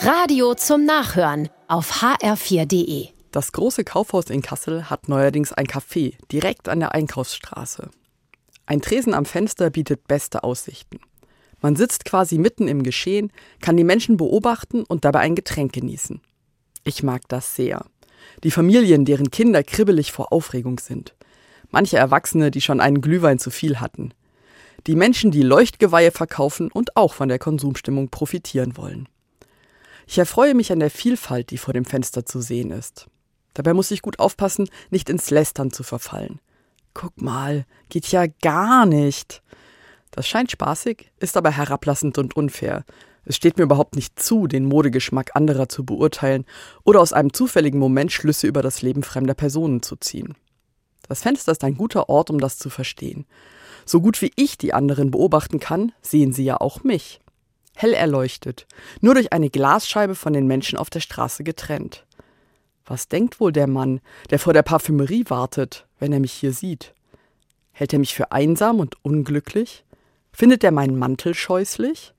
Radio zum Nachhören auf hr4.de. Das große Kaufhaus in Kassel hat neuerdings ein Café direkt an der Einkaufsstraße. Ein Tresen am Fenster bietet beste Aussichten. Man sitzt quasi mitten im Geschehen, kann die Menschen beobachten und dabei ein Getränk genießen. Ich mag das sehr. Die Familien, deren Kinder kribbelig vor Aufregung sind. Manche Erwachsene, die schon einen Glühwein zu viel hatten. Die Menschen, die Leuchtgeweihe verkaufen und auch von der Konsumstimmung profitieren wollen. Ich erfreue mich an der Vielfalt, die vor dem Fenster zu sehen ist. Dabei muss ich gut aufpassen, nicht ins Lästern zu verfallen. Guck mal, geht ja gar nicht. Das scheint spaßig, ist aber herablassend und unfair. Es steht mir überhaupt nicht zu, den Modegeschmack anderer zu beurteilen oder aus einem zufälligen Moment Schlüsse über das Leben fremder Personen zu ziehen. Das Fenster ist ein guter Ort, um das zu verstehen. So gut wie ich die anderen beobachten kann, sehen sie ja auch mich hell erleuchtet, nur durch eine Glasscheibe von den Menschen auf der Straße getrennt. Was denkt wohl der Mann, der vor der Parfümerie wartet, wenn er mich hier sieht? Hält er mich für einsam und unglücklich? Findet er meinen Mantel scheußlich?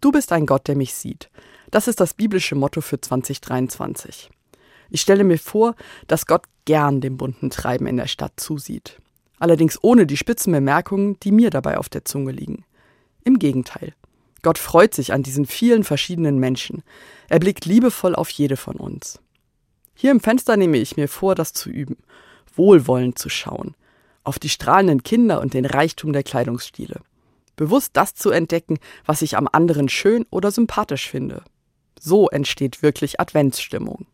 Du bist ein Gott, der mich sieht. Das ist das biblische Motto für 2023. Ich stelle mir vor, dass Gott gern dem bunten Treiben in der Stadt zusieht. Allerdings ohne die spitzen Bemerkungen, die mir dabei auf der Zunge liegen. Im Gegenteil. Gott freut sich an diesen vielen verschiedenen Menschen. Er blickt liebevoll auf jede von uns. Hier im Fenster nehme ich mir vor, das zu üben, wohlwollend zu schauen, auf die strahlenden Kinder und den Reichtum der Kleidungsstile. Bewusst das zu entdecken, was ich am anderen schön oder sympathisch finde. So entsteht wirklich Adventsstimmung.